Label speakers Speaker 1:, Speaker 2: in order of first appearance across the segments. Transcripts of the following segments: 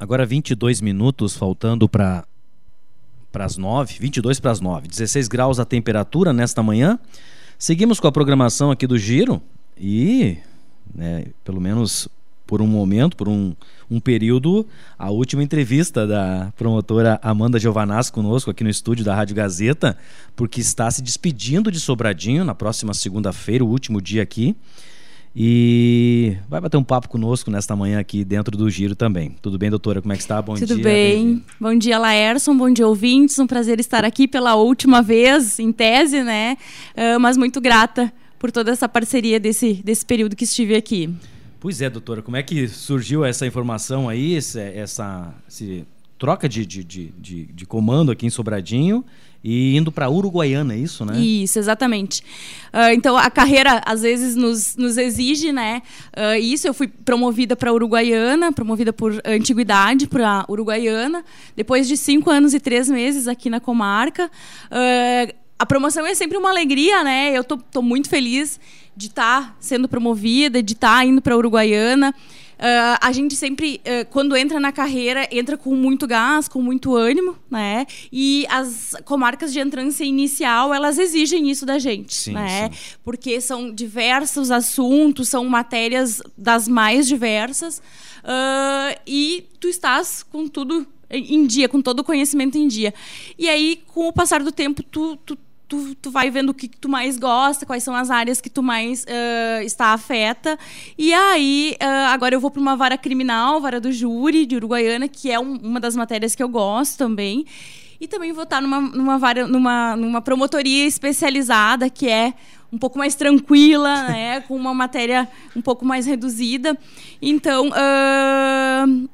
Speaker 1: Agora 22 minutos faltando para para as 9, 22 para as 9. 16 graus a temperatura nesta manhã. Seguimos com a programação aqui do Giro e, né, pelo menos por um momento, por um, um período, a última entrevista da promotora Amanda Giovanaz conosco aqui no estúdio da Rádio Gazeta, porque está se despedindo de Sobradinho na próxima segunda-feira, o último dia aqui. E vai bater um papo conosco nesta manhã aqui dentro do Giro também. Tudo bem, doutora? Como é que está?
Speaker 2: Bom Tudo dia. Tudo bem. Bom dia, Laerson. Bom dia, ouvintes. Um prazer estar aqui pela última vez, em tese, né? Uh, mas muito grata por toda essa parceria desse, desse período que estive aqui.
Speaker 1: Pois é, doutora. Como é que surgiu essa informação aí, essa, essa troca de, de, de, de comando aqui em Sobradinho e indo para Uruguaiana, é isso, né?
Speaker 2: Isso, exatamente. Uh, então a carreira às vezes nos, nos exige, né? Uh, isso eu fui promovida para Uruguaiana, promovida por antiguidade para Uruguaiana. Depois de cinco anos e três meses aqui na comarca, uh, a promoção é sempre uma alegria, né? Eu tô, tô muito feliz de estar tá sendo promovida, de estar tá indo para Uruguaiana. Uh, a gente sempre, uh, quando entra na carreira, entra com muito gás, com muito ânimo, né? E as comarcas de entrância inicial, elas exigem isso da gente, sim, né? Sim. Porque são diversos assuntos, são matérias das mais diversas. Uh, e tu estás com tudo em dia, com todo o conhecimento em dia. E aí, com o passar do tempo, tu, tu tu, tu vai vendo o que, tu mais gosta, quais são as áreas que tu mais uh, está afeta. E aí, uh, agora eu vou para uma vara criminal, vara do júri de Uruguaiana, que é um, uma das matérias que eu gosto também. E também vou estar numa, numa, vara, numa, numa promotoria especializada, que é um pouco mais tranquila, né, com uma matéria um pouco mais reduzida. Então, uh,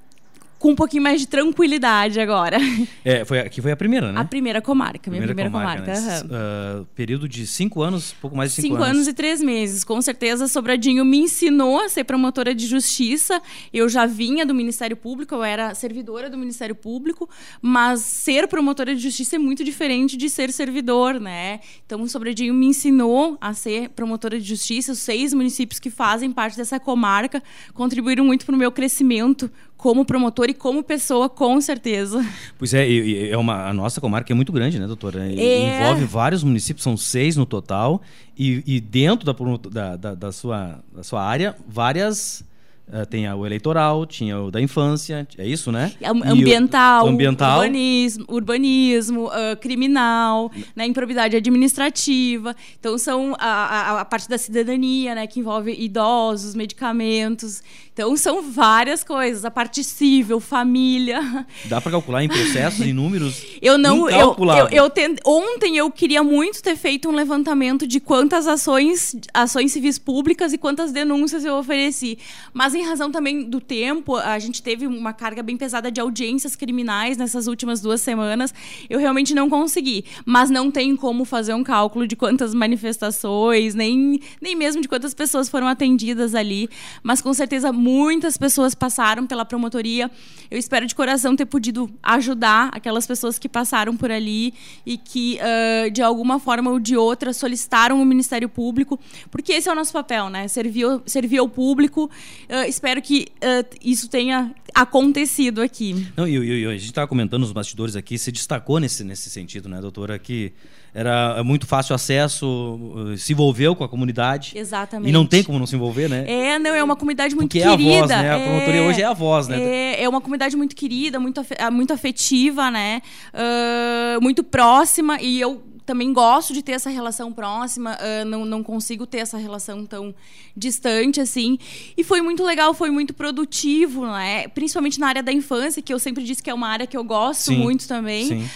Speaker 2: com um pouquinho mais de tranquilidade agora.
Speaker 1: É, foi, aqui foi a primeira, né?
Speaker 2: A primeira comarca, minha primeira, primeira comarca. comarca
Speaker 1: né? uh, período de cinco anos, pouco mais de cinco,
Speaker 2: cinco anos. Cinco anos e três meses. Com certeza, Sobradinho me ensinou a ser promotora de justiça. Eu já vinha do Ministério Público, eu era servidora do Ministério Público, mas ser promotora de justiça é muito diferente de ser servidor, né? Então, o Sobradinho me ensinou a ser promotora de justiça. Os seis municípios que fazem parte dessa comarca contribuíram muito para o meu crescimento como promotor e como pessoa, com certeza.
Speaker 1: Pois é, é uma, a nossa comarca é muito grande, né, doutora? É. Envolve vários municípios, são seis no total, e, e dentro da, da, da, sua, da sua área, várias Uh, tem o eleitoral, tinha o da infância, é isso, né?
Speaker 2: Ambiental, o, ambiental. urbanismo, urbanismo uh, criminal, né, improbidade administrativa. Então, são a, a, a, parte da cidadania, né, que envolve idosos, medicamentos. Então, são várias coisas. A parte civil, família.
Speaker 1: Dá para calcular em processos, em números?
Speaker 2: Eu não. Eu, eu, eu ontem eu queria muito ter feito um levantamento de quantas ações, ações civis públicas e quantas denúncias eu ofereci. Mas em razão também do tempo, a gente teve uma carga bem pesada de audiências criminais nessas últimas duas semanas. Eu realmente não consegui. Mas não tem como fazer um cálculo de quantas manifestações, nem, nem mesmo de quantas pessoas foram atendidas ali. Mas com certeza muitas pessoas passaram pela promotoria. Eu espero de coração ter podido ajudar aquelas pessoas que passaram por ali e que, uh, de alguma forma ou de outra, solicitaram o Ministério Público, porque esse é o nosso papel, né? Servir, servir ao público. Uh, espero que uh, isso tenha acontecido aqui.
Speaker 1: Não, e, e, a gente estava comentando nos bastidores aqui, se destacou nesse, nesse sentido, né, doutora, que era muito fácil acesso, se envolveu com a comunidade.
Speaker 2: Exatamente.
Speaker 1: E não tem como não se envolver, né?
Speaker 2: É, não, é uma comunidade muito
Speaker 1: Porque
Speaker 2: querida.
Speaker 1: é a voz, né? A promotoria é, hoje é a voz, né?
Speaker 2: É, é uma comunidade muito querida, muito, muito afetiva, né? Uh, muito próxima. E eu também gosto de ter essa relação próxima, uh, não, não consigo ter essa relação tão distante assim. E foi muito legal, foi muito produtivo, né? principalmente na área da infância, que eu sempre disse que é uma área que eu gosto sim, muito também. Uh,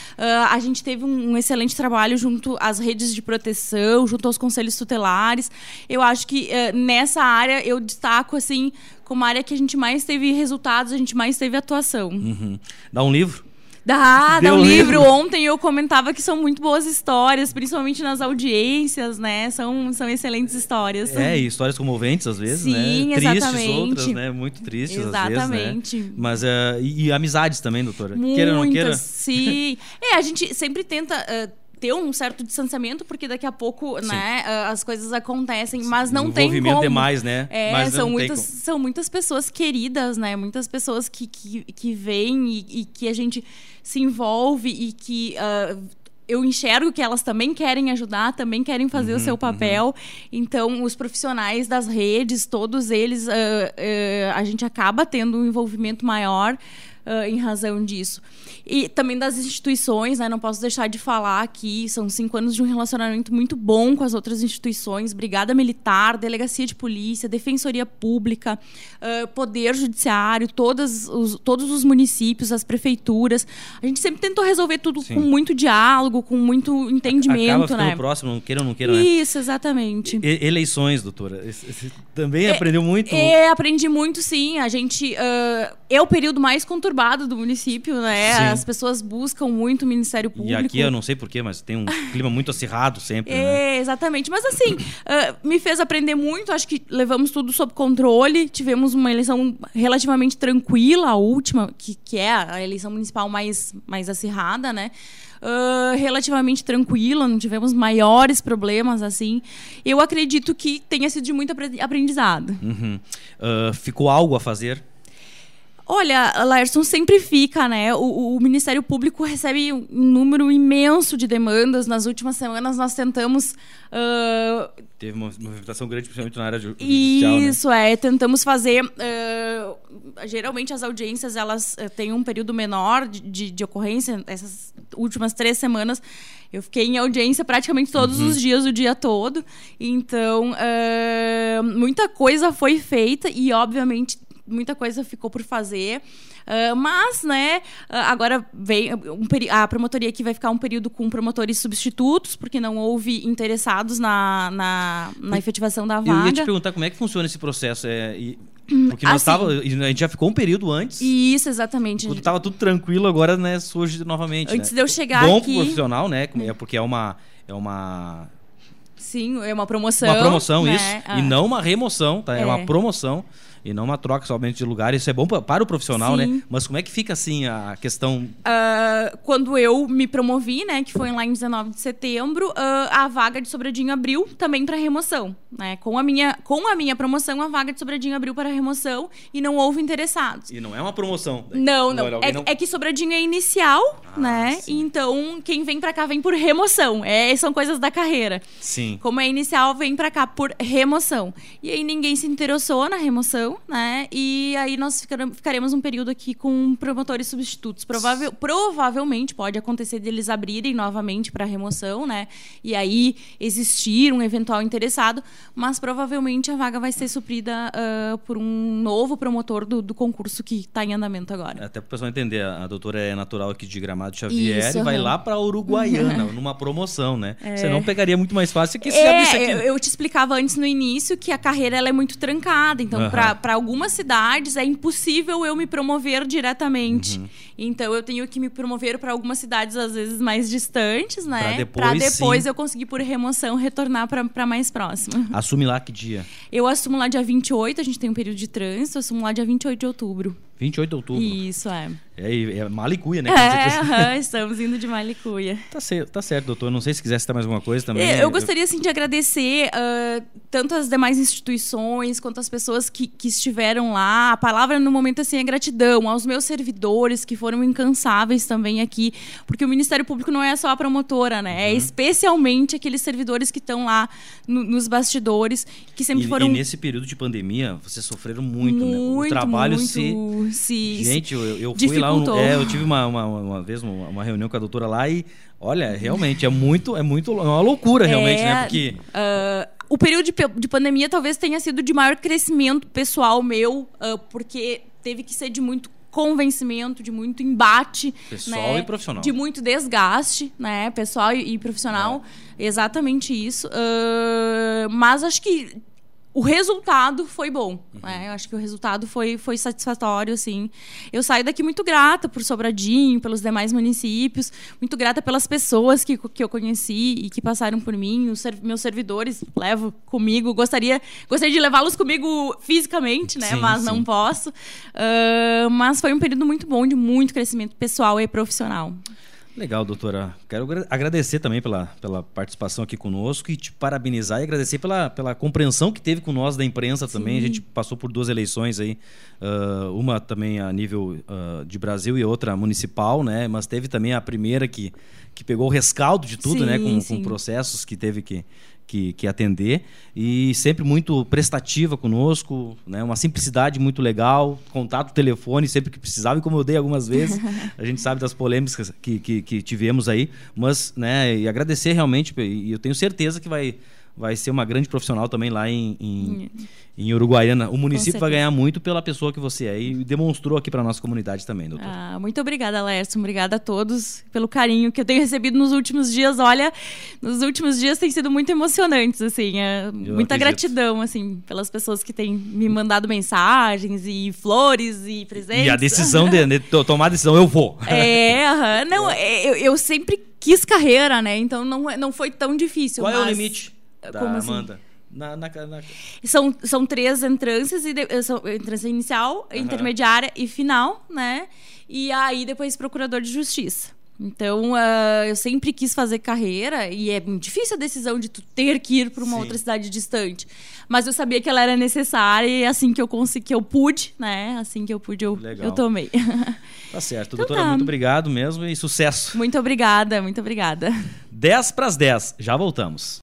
Speaker 2: a gente teve um, um, excelente trabalho junto às redes de proteção, junto aos conselhos tutelares. Eu acho que uh, nessa área eu destaco assim como a área que a gente mais teve resultados, a gente mais teve atuação.
Speaker 1: Uhum. Dá um livro?
Speaker 2: Dá, dá um livro. livro. Ontem eu comentava que são muito boas histórias, principalmente nas audiências, né? São, são excelentes histórias.
Speaker 1: É, e histórias comoventes às vezes,
Speaker 2: Sim,
Speaker 1: né?
Speaker 2: Tristes exatamente.
Speaker 1: outras, né? Muito tristes
Speaker 2: exatamente.
Speaker 1: às vezes, né? Mas, uh, e, e, amizades também, doutora?
Speaker 2: Muitas,
Speaker 1: queira ou não queira?
Speaker 2: sim. é, a gente sempre tenta... Uh, ter um certo distanciamento, porque daqui a pouco, né, as coisas acontecem, mas não tem como.
Speaker 1: demais, né?
Speaker 2: É, mas são muitas, são muitas pessoas queridas, né? Muitas pessoas que, que, que vêm e, e que a gente se envolve e que uh, eu enxergo que elas também querem ajudar, também querem fazer uhum, o seu papel. Uhum. Então, os profissionais das redes, todos eles, uh, uh, a gente acaba tendo um envolvimento maior uh, em razão disso. E também das instituições, né? Não posso deixar de falar aqui, são cinco anos de um relacionamento muito bom com as outras instituições, Brigada Militar, Delegacia de Polícia, Defensoria Pública, uh, Poder Judiciário, todas os, todos os municípios, as prefeituras. A gente sempre tentou resolver tudo Sim. com muito diálogo, com muito entendimento,
Speaker 1: Acaba
Speaker 2: né?
Speaker 1: próximo, não queira ou não queira,
Speaker 2: né? Isso, exatamente.
Speaker 1: E, eleições, doutora. Esse, também é, aprendeu muito?
Speaker 2: É, aprendi muito, sim. A gente... Uh, é o período mais conturbado do município, né? Sim. As pessoas buscam muito o Ministério Público.
Speaker 1: E aqui eu não sei porquê, mas tem um clima muito acirrado sempre.
Speaker 2: É,
Speaker 1: né?
Speaker 2: exatamente. Mas assim, uh, me fez aprender muito. Acho que levamos tudo sob controle. Tivemos uma eleição relativamente tranquila, a última, que, que é a eleição municipal mais, mais acirrada, né? Uh, relativamente tranquila, não tivemos maiores problemas assim. Eu acredito que tenha sido de muito aprendizado.
Speaker 1: Uhum. Uh, ficou algo a fazer
Speaker 2: Olha, Laerson sempre fica, né? O, o, Ministério Público recebe um número imenso de demandas. Nas últimas semanas nós tentamos. Uh...
Speaker 1: Teve uma movimentação grande, principalmente na área judicial.
Speaker 2: Né? Isso, né? é. Tentamos fazer. Uh... Geralmente as audiências elas uh, têm um período menor de, de, de, ocorrência. Essas últimas três semanas eu fiquei em audiência praticamente todos uhum. os dias, o dia todo. Então, muita coisa foi feita e, obviamente, muita coisa ficou por fazer. Uh, mas, né, ah, agora vem um a promotoria aqui vai ficar um período com promotores substitutos, porque não houve interessados na, na, na efetivação da vaga.
Speaker 1: Eu ia te perguntar como é que funciona esse processo. É, e... Porque nós assim, tava, a gente já ficou um período antes.
Speaker 2: Isso, exatamente.
Speaker 1: Quando estava tudo tranquilo, agora né, surge novamente.
Speaker 2: Antes
Speaker 1: né?
Speaker 2: de eu chegar
Speaker 1: Bom
Speaker 2: aqui...
Speaker 1: Bom profissional, né? É porque é uma... É uma...
Speaker 2: Sim, é uma promoção.
Speaker 1: Uma promoção, né? isso. Ah. E não uma remoção, tá? É, é uma promoção e não uma troca somente de lugar. Isso é bom para o profissional, né? Sim. né? Mas como é que fica assim a questão?
Speaker 2: Uh, quando eu me promovi, né, que foi lá em 19 de setembro, uh, a vaga de Sobradinho abriu também para remoção, né? Com a minha com a minha promoção, a vaga de Sobradinho abriu para remoção e não houve interessados.
Speaker 1: E não é uma promoção?
Speaker 2: Daí. Não, não. É, não... é, que Sobradinho é inicial, ah, né? Sim. Então quem vem para cá vem por remoção. É, são coisas da carreira.
Speaker 1: Sim.
Speaker 2: Como é inicial, vem para cá por remoção. E aí ninguém se interessou na remoção né? E aí nós ficaremos um período aqui com promotores substitutos. Provável, provavelmente pode acontecer deles abrirem novamente para remoção, né? E aí existir um eventual interessado, mas provavelmente a vaga vai ser suprida uh, por um novo promotor do, do concurso que está em andamento agora.
Speaker 1: Até para o pessoal entender, a doutora é natural aqui de Gramado Xavier Isso, e vai uhum. lá para Uruguaiana, numa promoção, né? É. Você não pegaria muito mais fácil
Speaker 2: é, aqui. Eu, eu te explicava antes no início que a carreira ela é muito trancada, então uhum. para algumas cidades é impossível eu me promover diretamente. Uhum. Então eu tenho que me promover para algumas cidades às vezes mais distantes, né? Para
Speaker 1: depois,
Speaker 2: depois eu conseguir por remoção retornar para mais próxima.
Speaker 1: Assume lá que dia?
Speaker 2: Eu assumo lá dia 28, a gente tem um período de trânsito, eu assumo lá dia 28 de outubro.
Speaker 1: 28 de outubro.
Speaker 2: Isso, é.
Speaker 1: É, é Malicuia, né?
Speaker 2: É, estamos indo de Malicuia.
Speaker 1: Tá certo, tá certo, doutor. Não sei se quiser citar mais alguma coisa também.
Speaker 2: É, eu gostaria, assim, de agradecer uh, tanto as demais instituições quanto as pessoas que, que estiveram lá. A palavra no momento, assim, é gratidão aos meus servidores que foram incansáveis também aqui, porque o Ministério Público não é só a promotora, né? É uhum. É especialmente aqueles servidores que estão lá no, nos bastidores, que sempre
Speaker 1: e,
Speaker 2: foram...
Speaker 1: E nesse período de pandemia, vocês sofreram muito, muito né? O trabalho
Speaker 2: muito,
Speaker 1: se...
Speaker 2: se...
Speaker 1: Gente, eu, eu fui lá um, é, eu tive uma, uma, uma vez uma, uma, reunião com a doutora lá e, olha, realmente é muito, é muito, é uma loucura realmente, né? é, né? Porque
Speaker 2: uh, o período de, de, pandemia talvez tenha sido de maior crescimento pessoal meu, uh, porque teve que ser de muito convencimento, de muito embate.
Speaker 1: Pessoal
Speaker 2: né?
Speaker 1: e profissional.
Speaker 2: De muito desgaste, né? Pessoal e, e profissional. É. Exatamente isso. Uh, mas acho que o resultado foi bom. Uhum. Né? Eu acho que o resultado foi, foi satisfatório, assim. Eu saio daqui muito grata por Sobradinho, pelos demais municípios, muito grata pelas pessoas que, que eu conheci e que passaram por mim, os meus servidores levo comigo. Gostaria, gostaria de levá-los comigo fisicamente, né? Sim, mas sim. não posso. Uh, mas foi um período muito bom, de muito crescimento pessoal e profissional.
Speaker 1: Legal, doutora. Quero agradecer também pela, pela participação aqui conosco e te parabenizar e agradecer pela, pela compreensão que teve com nós da imprensa Sim. também. A gente passou por duas eleições aí, uh, uma também a nível uh, de Brasil e outra municipal, né? Mas teve também a primeira que, que pegou o rescaldo de tudo, né? sim, né? Com, com processos que teve que, que, que, atender. E sempre muito prestativa conosco, né? uma simplicidade muito legal, contato, telefone sempre que precisava, incomodei algumas vezes, a gente sabe das polêmicas que, que, que tivemos aí, mas né, e agradecer realmente, e eu tenho certeza que vai vai ser uma grande profissional também lá em, em, em Uruguaiana. O município vai ganhar muito pela pessoa que você é e demonstrou aqui para nossa comunidade também, doutor.
Speaker 2: Ah, muito obrigada, Lércio. Obrigada a todos pelo carinho que eu tenho recebido nos últimos dias. Olha, nos últimos dias tem sido muito emocionantes, assim. É, muita acredito. gratidão, assim, pelas pessoas que têm me mandado mensagens e flores e presentes.
Speaker 1: E a decisão de, de tomar a decisão, eu vou.
Speaker 2: É, não, é, eu, eu sempre quis carreira, né? Então não, não foi tão difícil.
Speaker 1: Qual
Speaker 2: mas...
Speaker 1: é o limite? Da Como assim? Amanda? Assim?
Speaker 2: Na, na, na... São, são três entrâncias, e de, eh, são, entrância inicial, uhum. intermediária e final, né? E aí depois procurador de justiça. Então, uh, eu sempre quis fazer carreira e é difícil a decisão de tu ter que ir para uma Sim. outra cidade distante. Mas eu sabia que ela era necessária e assim que eu consegui, que eu pude, né? Assim que eu pude, eu, eu tomei.
Speaker 1: Tá certo. Então, Doutora, tá. muito obrigado mesmo e sucesso.
Speaker 2: Muito obrigada, muito obrigada.
Speaker 1: 10 para as 10. Já voltamos.